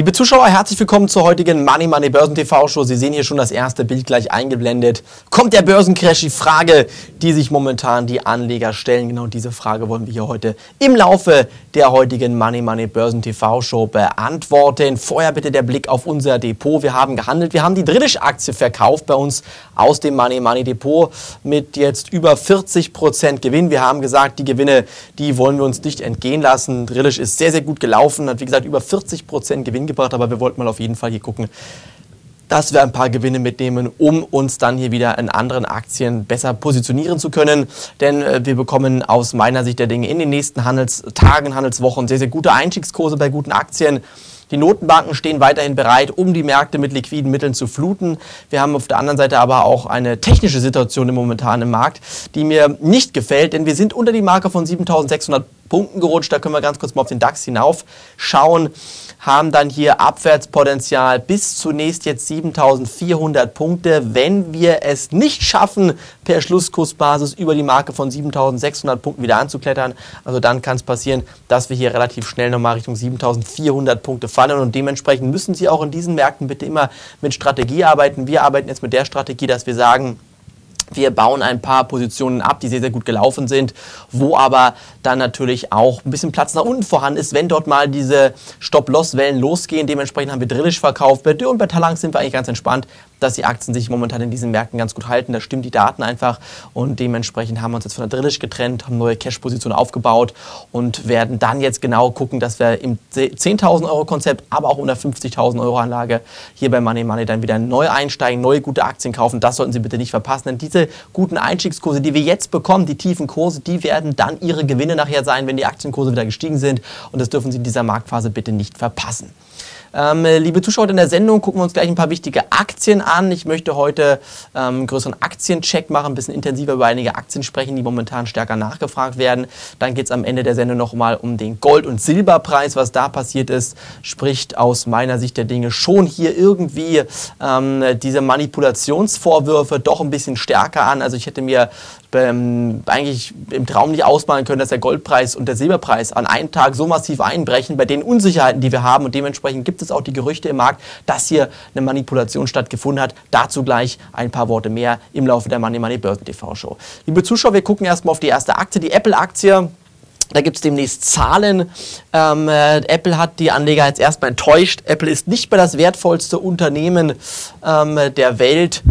Liebe Zuschauer, herzlich willkommen zur heutigen Money Money Börsen TV Show. Sie sehen hier schon das erste Bild gleich eingeblendet. Kommt der Börsencrash? Die Frage, die sich momentan die Anleger stellen. Genau diese Frage wollen wir hier heute im Laufe der heutigen Money Money Börsen TV Show beantworten. Vorher bitte der Blick auf unser Depot. Wir haben gehandelt. Wir haben die Drillisch-Aktie verkauft bei uns aus dem Money Money Depot mit jetzt über 40 Prozent Gewinn. Wir haben gesagt, die Gewinne, die wollen wir uns nicht entgehen lassen. Drillisch ist sehr, sehr gut gelaufen, hat wie gesagt über 40 Prozent Gewinn gebracht, aber wir wollten mal auf jeden Fall hier gucken, dass wir ein paar Gewinne mitnehmen, um uns dann hier wieder in anderen Aktien besser positionieren zu können. Denn äh, wir bekommen aus meiner Sicht der Dinge in den nächsten Handelstagen, Handelswochen sehr, sehr gute Einstiegskurse bei guten Aktien. Die Notenbanken stehen weiterhin bereit, um die Märkte mit liquiden Mitteln zu fluten. Wir haben auf der anderen Seite aber auch eine technische Situation im momentanen Markt, die mir nicht gefällt, denn wir sind unter die Marke von 7600 Punkten gerutscht. Da können wir ganz kurz mal auf den DAX hinauf schauen haben dann hier Abwärtspotenzial bis zunächst jetzt 7400 Punkte. Wenn wir es nicht schaffen, per Schlusskursbasis über die Marke von 7600 Punkten wieder anzuklettern, also dann kann es passieren, dass wir hier relativ schnell nochmal Richtung 7400 Punkte fallen und dementsprechend müssen Sie auch in diesen Märkten bitte immer mit Strategie arbeiten. Wir arbeiten jetzt mit der Strategie, dass wir sagen, wir bauen ein paar Positionen ab, die sehr, sehr gut gelaufen sind, wo aber dann natürlich auch ein bisschen Platz nach unten vorhanden ist, wenn dort mal diese Stop-Loss-Wellen losgehen. Dementsprechend haben wir Drillisch verkauft. Bei Dürr und bei Talang sind wir eigentlich ganz entspannt dass die Aktien sich momentan in diesen Märkten ganz gut halten. Da stimmen die Daten einfach und dementsprechend haben wir uns jetzt von der Drillisch getrennt, haben neue Cash-Positionen aufgebaut und werden dann jetzt genau gucken, dass wir im 10.000 Euro Konzept, aber auch unter 50.000 Euro Anlage hier bei Money Money dann wieder neu einsteigen, neue gute Aktien kaufen. Das sollten Sie bitte nicht verpassen, denn diese guten Einstiegskurse, die wir jetzt bekommen, die tiefen Kurse, die werden dann Ihre Gewinne nachher sein, wenn die Aktienkurse wieder gestiegen sind und das dürfen Sie in dieser Marktphase bitte nicht verpassen. Ähm, liebe Zuschauer in der Sendung, gucken wir uns gleich ein paar wichtige Aktien an. Ich möchte heute ähm, einen größeren Aktiencheck machen, ein bisschen intensiver über einige Aktien sprechen, die momentan stärker nachgefragt werden. Dann geht es am Ende der Sendung nochmal um den Gold- und Silberpreis, was da passiert ist, spricht aus meiner Sicht der Dinge schon hier irgendwie ähm, diese Manipulationsvorwürfe doch ein bisschen stärker an. Also ich hätte mir ähm, eigentlich im Traum nicht ausmalen können, dass der Goldpreis und der Silberpreis an einem Tag so massiv einbrechen bei den Unsicherheiten, die wir haben. Und dementsprechend gibt es auch die Gerüchte im Markt, dass hier eine Manipulation stattgefunden hat. Dazu gleich ein paar Worte mehr im Laufe der Money Money Börsen TV Show. Liebe Zuschauer, wir gucken erstmal auf die erste Aktie, die Apple-Aktie. Da gibt es demnächst Zahlen. Ähm, äh, Apple hat die Anleger jetzt erstmal enttäuscht. Apple ist nicht mehr das wertvollste Unternehmen ähm, der Welt.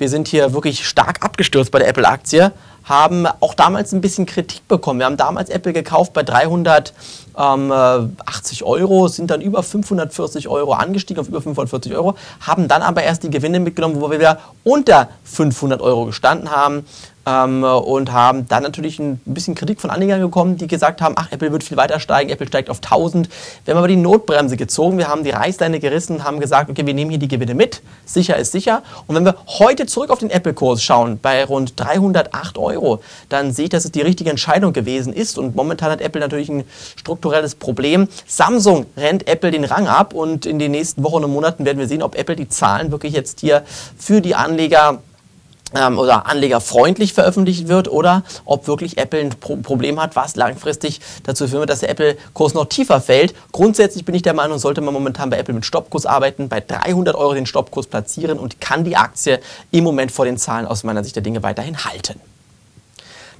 Wir sind hier wirklich stark abgestürzt bei der Apple-Aktie, haben auch damals ein bisschen Kritik bekommen. Wir haben damals Apple gekauft bei 380 ähm, Euro, sind dann über 540 Euro angestiegen, auf über 540 Euro, haben dann aber erst die Gewinne mitgenommen, wo wir wieder unter 500 Euro gestanden haben ähm, und haben dann natürlich ein bisschen Kritik von Anlegern bekommen, die gesagt haben, ach, Apple wird viel weiter steigen, Apple steigt auf 1000. Wir haben aber die Notbremse gezogen, wir haben die Reißleine gerissen haben gesagt, okay, wir nehmen hier die Gewinne mit, sicher ist sicher. Und wenn wir heute zurück auf den Apple-Kurs schauen, bei rund 308 Euro, dann sehe ich, dass es die richtige Entscheidung gewesen ist und momentan hat Apple natürlich ein strukturelles Problem. Samsung rennt Apple den Rang ab und in den nächsten Wochen und Monaten werden wir sehen, ob Apple die Zahlen wirklich jetzt hier für die Anleger ähm, oder anlegerfreundlich veröffentlicht wird oder ob wirklich Apple ein Pro Problem hat, was langfristig dazu führen wird, dass der Apple-Kurs noch tiefer fällt. Grundsätzlich bin ich der Meinung, sollte man momentan bei Apple mit Stoppkurs arbeiten, bei 300 Euro den Stoppkurs platzieren und kann die Aktie im Moment vor den Zahlen aus meiner Sicht der Dinge weiterhin halten.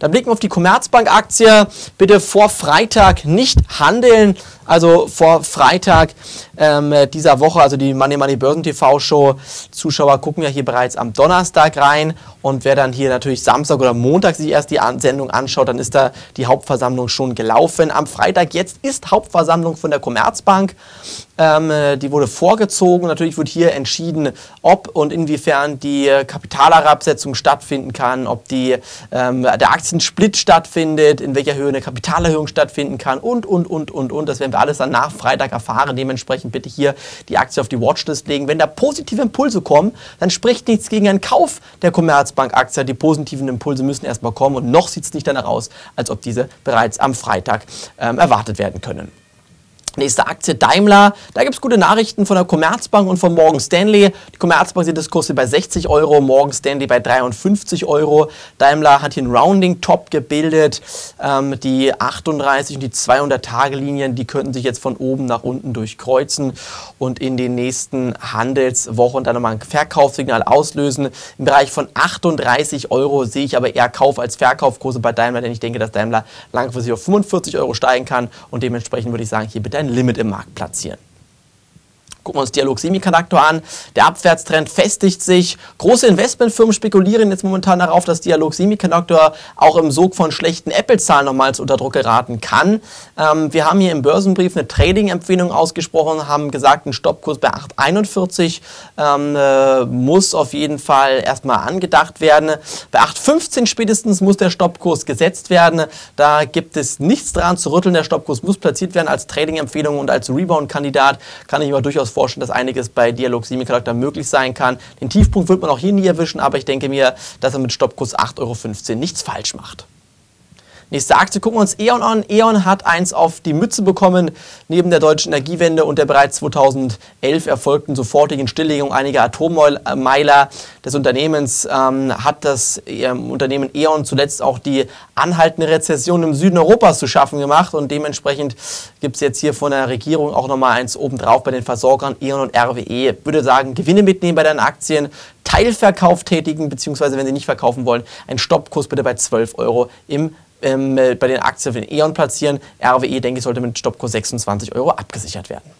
Dann blicken wir auf die Commerzbank-Aktie. Bitte vor Freitag nicht handeln. Also vor Freitag ähm, dieser Woche, also die Money Money Börsen TV Show. Zuschauer gucken ja hier bereits am Donnerstag rein und wer dann hier natürlich Samstag oder Montag sich erst die An Sendung anschaut, dann ist da die Hauptversammlung schon gelaufen. Am Freitag jetzt ist Hauptversammlung von der Commerzbank. Ähm, die wurde vorgezogen. Natürlich wird hier entschieden, ob und inwiefern die Kapitalherabsetzung stattfinden kann, ob die, ähm, der Aktiensplit stattfindet, in welcher Höhe eine Kapitalerhöhung stattfinden kann und, und, und, und, und. Das werden wir alles dann nach Freitag erfahren. Dementsprechend bitte hier die Aktie auf die Watchlist legen. Wenn da positive Impulse kommen, dann spricht nichts gegen einen Kauf der Commerzbank-Aktie. Die positiven Impulse müssen erstmal kommen und noch sieht es nicht danach aus, als ob diese bereits am Freitag ähm, erwartet werden können. Nächste Aktie Daimler. Da gibt es gute Nachrichten von der Commerzbank und von Morgan Stanley. Die Commerzbank sieht das Kurs bei 60 Euro, Morgan Stanley bei 53 Euro. Daimler hat hier einen Rounding-Top gebildet. Ähm, die 38 und die 200-Tage-Linien, die könnten sich jetzt von oben nach unten durchkreuzen und in den nächsten Handelswochen dann nochmal ein Verkaufssignal auslösen. Im Bereich von 38 Euro sehe ich aber eher Kauf- als Verkaufkurse bei Daimler, denn ich denke, dass Daimler langfristig auf 45 Euro steigen kann und dementsprechend würde ich sagen, hier bitte ein Limit im Markt platzieren. Gucken wir uns Dialog Semiconductor an. Der Abwärtstrend festigt sich. Große Investmentfirmen spekulieren jetzt momentan darauf, dass Dialog Semiconductor auch im Sog von schlechten Apple-Zahlen nochmals unter Druck geraten kann. Ähm, wir haben hier im Börsenbrief eine Trading-Empfehlung ausgesprochen, haben gesagt, ein Stoppkurs bei 8,41 ähm, äh, muss auf jeden Fall erstmal angedacht werden. Bei 8,15 spätestens muss der Stoppkurs gesetzt werden. Da gibt es nichts dran zu rütteln. Der Stoppkurs muss platziert werden als Trading-Empfehlung und als Rebound-Kandidat kann ich aber durchaus durchaus vorstellen, dass einiges bei Dialog Semiconductor möglich sein kann. Den Tiefpunkt wird man auch hier nie erwischen, aber ich denke mir, dass er mit Stoppkurs 8,15 Euro nichts falsch macht. Nächste Aktie gucken wir uns E.ON an. E.ON hat eins auf die Mütze bekommen. Neben der deutschen Energiewende und der bereits 2011 erfolgten sofortigen Stilllegung einiger Atommeiler des Unternehmens ähm, hat das ähm, Unternehmen E.ON zuletzt auch die anhaltende Rezession im Süden Europas zu schaffen gemacht. Und dementsprechend gibt es jetzt hier von der Regierung auch nochmal eins obendrauf bei den Versorgern E.ON und RWE. Ich würde sagen, Gewinne mitnehmen bei deinen Aktien, Teilverkauf tätigen, beziehungsweise wenn sie nicht verkaufen wollen, ein Stoppkurs bitte bei 12 Euro im ähm, äh, bei den Aktien für den E.ON platzieren. RWE, denke ich, sollte mit Stoppkurs 26 Euro abgesichert werden.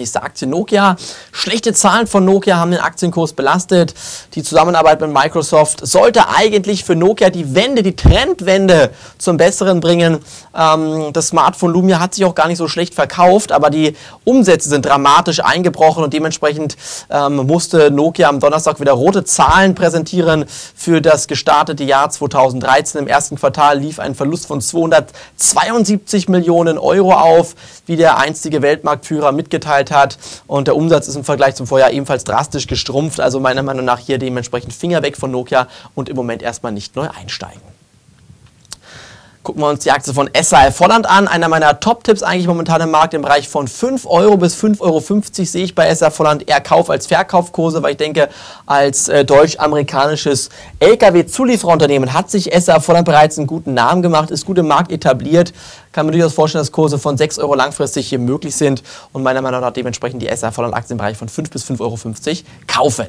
Nächste Aktie Nokia. Schlechte Zahlen von Nokia haben den Aktienkurs belastet. Die Zusammenarbeit mit Microsoft sollte eigentlich für Nokia die Wende, die Trendwende zum Besseren bringen. Ähm, das Smartphone Lumia hat sich auch gar nicht so schlecht verkauft, aber die Umsätze sind dramatisch eingebrochen und dementsprechend ähm, musste Nokia am Donnerstag wieder rote Zahlen präsentieren für das gestartete Jahr 2013. Im ersten Quartal lief ein Verlust von 272 Millionen Euro auf, wie der einstige Weltmarktführer mitgeteilt hat. Und der Umsatz ist im Vergleich zum Vorjahr ebenfalls drastisch gestrumpft. Also meiner Meinung nach hier dementsprechend Finger weg von Nokia und im Moment erstmal nicht neu einsteigen. Gucken wir uns die Aktie von SAF Volland an. Einer meiner Top-Tipps eigentlich momentan im Markt im Bereich von 5 Euro bis 5,50 Euro sehe ich bei SAF Volland eher Kauf als Verkaufkurse, weil ich denke, als äh, deutsch-amerikanisches Lkw-Zuliefererunternehmen hat sich SAF Volland bereits einen guten Namen gemacht, ist gut im Markt etabliert. Kann mir durchaus vorstellen, dass Kurse von 6 Euro langfristig hier möglich sind und meiner Meinung nach dementsprechend die SAF Volland Aktien im Bereich von 5 bis 5,50 Euro kaufen.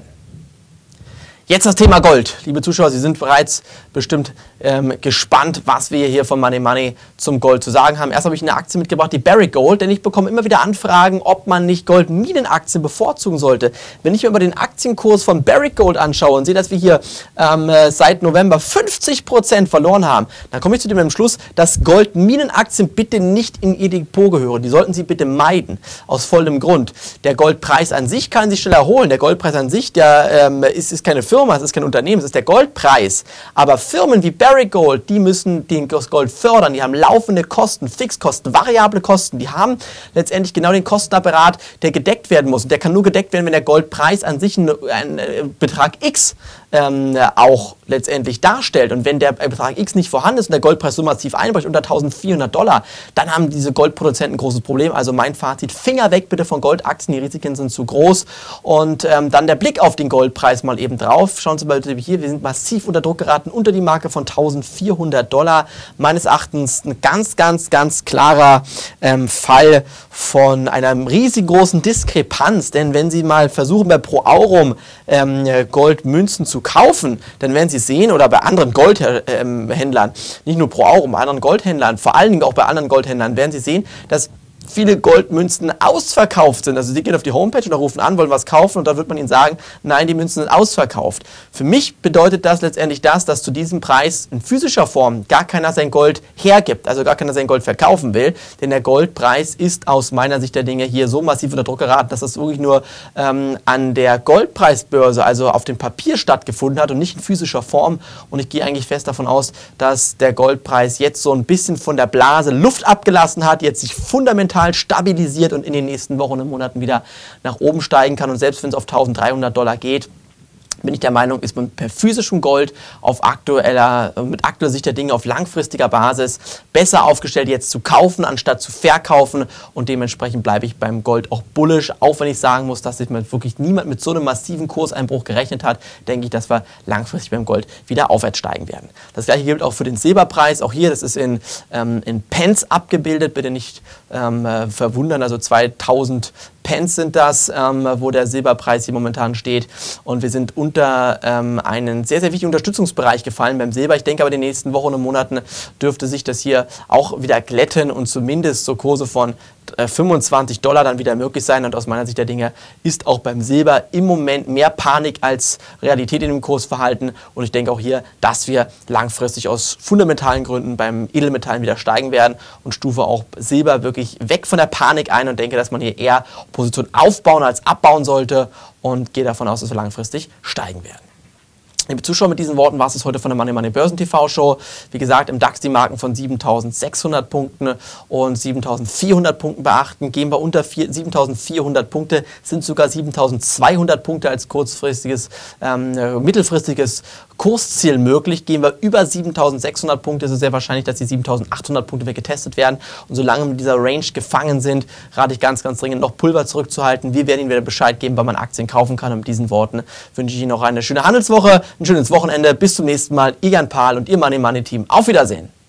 Jetzt das Thema Gold. Liebe Zuschauer, Sie sind bereits bestimmt ähm, gespannt, was wir hier von Money Money zum Gold zu sagen haben. Erst habe ich eine Aktie mitgebracht, die Barrick Gold, denn ich bekomme immer wieder Anfragen, ob man nicht Goldminenaktien bevorzugen sollte. Wenn ich mir aber den Aktienkurs von Barrick Gold anschaue und sehe, dass wir hier ähm, seit November 50 Prozent verloren haben, dann komme ich zu dem Schluss, dass Goldminenaktien bitte nicht in Ihr Depot gehören. Die sollten Sie bitte meiden, aus vollem Grund. Der Goldpreis an sich kann sich schnell erholen. Der Goldpreis an sich, der ähm, ist, ist keine Firma Firma, es ist kein Unternehmen, es ist der Goldpreis. Aber Firmen wie Barrick Gold, die müssen das Gold fördern, die haben laufende Kosten, Fixkosten, variable Kosten, die haben letztendlich genau den Kostenapparat, der gedeckt werden muss. Und der kann nur gedeckt werden, wenn der Goldpreis an sich einen, einen äh, Betrag X ähm, auch letztendlich darstellt. Und wenn der Betrag X nicht vorhanden ist und der Goldpreis so massiv einbricht unter 1400 Dollar, dann haben diese Goldproduzenten ein großes Problem. Also mein Fazit, Finger weg bitte von Goldaktien, die Risiken sind zu groß. Und ähm, dann der Blick auf den Goldpreis mal eben drauf. Schauen Sie mal hier, wir sind massiv unter Druck geraten, unter die Marke von 1400 Dollar. Meines Erachtens ein ganz, ganz, ganz klarer ähm, Fall von einer riesengroßen Diskrepanz. Denn wenn Sie mal versuchen, bei Pro Aurum ähm, Goldmünzen zu kaufen, dann werden Sie sehen, oder bei anderen Goldhändlern, nicht nur Pro Aurum, bei anderen Goldhändlern, vor allen Dingen auch bei anderen Goldhändlern, werden Sie sehen, dass viele Goldmünzen ausverkauft sind. Also sie gehen auf die Homepage oder rufen an, wollen was kaufen und da wird man ihnen sagen, nein, die Münzen sind ausverkauft. Für mich bedeutet das letztendlich das, dass zu diesem Preis in physischer Form gar keiner sein Gold hergibt, also gar keiner sein Gold verkaufen will, denn der Goldpreis ist aus meiner Sicht der Dinge hier so massiv unter Druck geraten, dass das wirklich nur ähm, an der Goldpreisbörse, also auf dem Papier stattgefunden hat und nicht in physischer Form. Und ich gehe eigentlich fest davon aus, dass der Goldpreis jetzt so ein bisschen von der Blase Luft abgelassen hat, jetzt sich fundamental total stabilisiert und in den nächsten Wochen und Monaten wieder nach oben steigen kann. Und selbst wenn es auf 1300 Dollar geht, bin ich der Meinung, ist man per physischem Gold auf aktueller, mit aktueller Sicht der Dinge auf langfristiger Basis besser aufgestellt, jetzt zu kaufen, anstatt zu verkaufen. Und dementsprechend bleibe ich beim Gold auch bullisch. Auch wenn ich sagen muss, dass sich wirklich niemand mit so einem massiven Kurseinbruch gerechnet hat, denke ich, dass wir langfristig beim Gold wieder aufwärts steigen werden. Das gleiche gilt auch für den Silberpreis. Auch hier, das ist in, ähm, in Pence abgebildet. Bitte nicht ähm, äh, verwundern. Also 2000 Pence sind das, ähm, wo der Silberpreis hier momentan steht. Und wir sind unter ähm, einen sehr, sehr wichtigen Unterstützungsbereich gefallen beim Silber. Ich denke aber, in den nächsten Wochen und Monaten dürfte sich das hier auch wieder glätten und zumindest so Kurse von 25 äh, Dollar dann wieder möglich sein. Und aus meiner Sicht der Dinge ist auch beim Silber im Moment mehr Panik als Realität in dem Kursverhalten. Und ich denke auch hier, dass wir langfristig aus fundamentalen Gründen beim Edelmetallen wieder steigen werden und stufe auch Silber wirklich weg von der Panik ein und denke, dass man hier eher Position aufbauen als abbauen sollte und gehe davon aus, dass wir langfristig steigen werden. Liebe Zuschauer, mit diesen Worten war es heute von der Money Money Börsen TV Show. Wie gesagt, im DAX die Marken von 7600 Punkten und 7400 Punkten beachten. Gehen wir unter 7400 Punkte, sind sogar 7200 Punkte als kurzfristiges, ähm, äh, mittelfristiges Kursziel möglich. Gehen wir über 7600 Punkte, ist es sehr wahrscheinlich, dass die 7800 Punkte wieder getestet werden. Und solange wir in dieser Range gefangen sind, rate ich ganz, ganz dringend noch Pulver zurückzuhalten. Wir werden Ihnen wieder Bescheid geben, wann man Aktien kaufen kann. Und mit diesen Worten wünsche ich Ihnen noch eine schöne Handelswoche, ein schönes Wochenende. Bis zum nächsten Mal. Ihr Jan Pahl und Ihr Money Money Team. Auf Wiedersehen.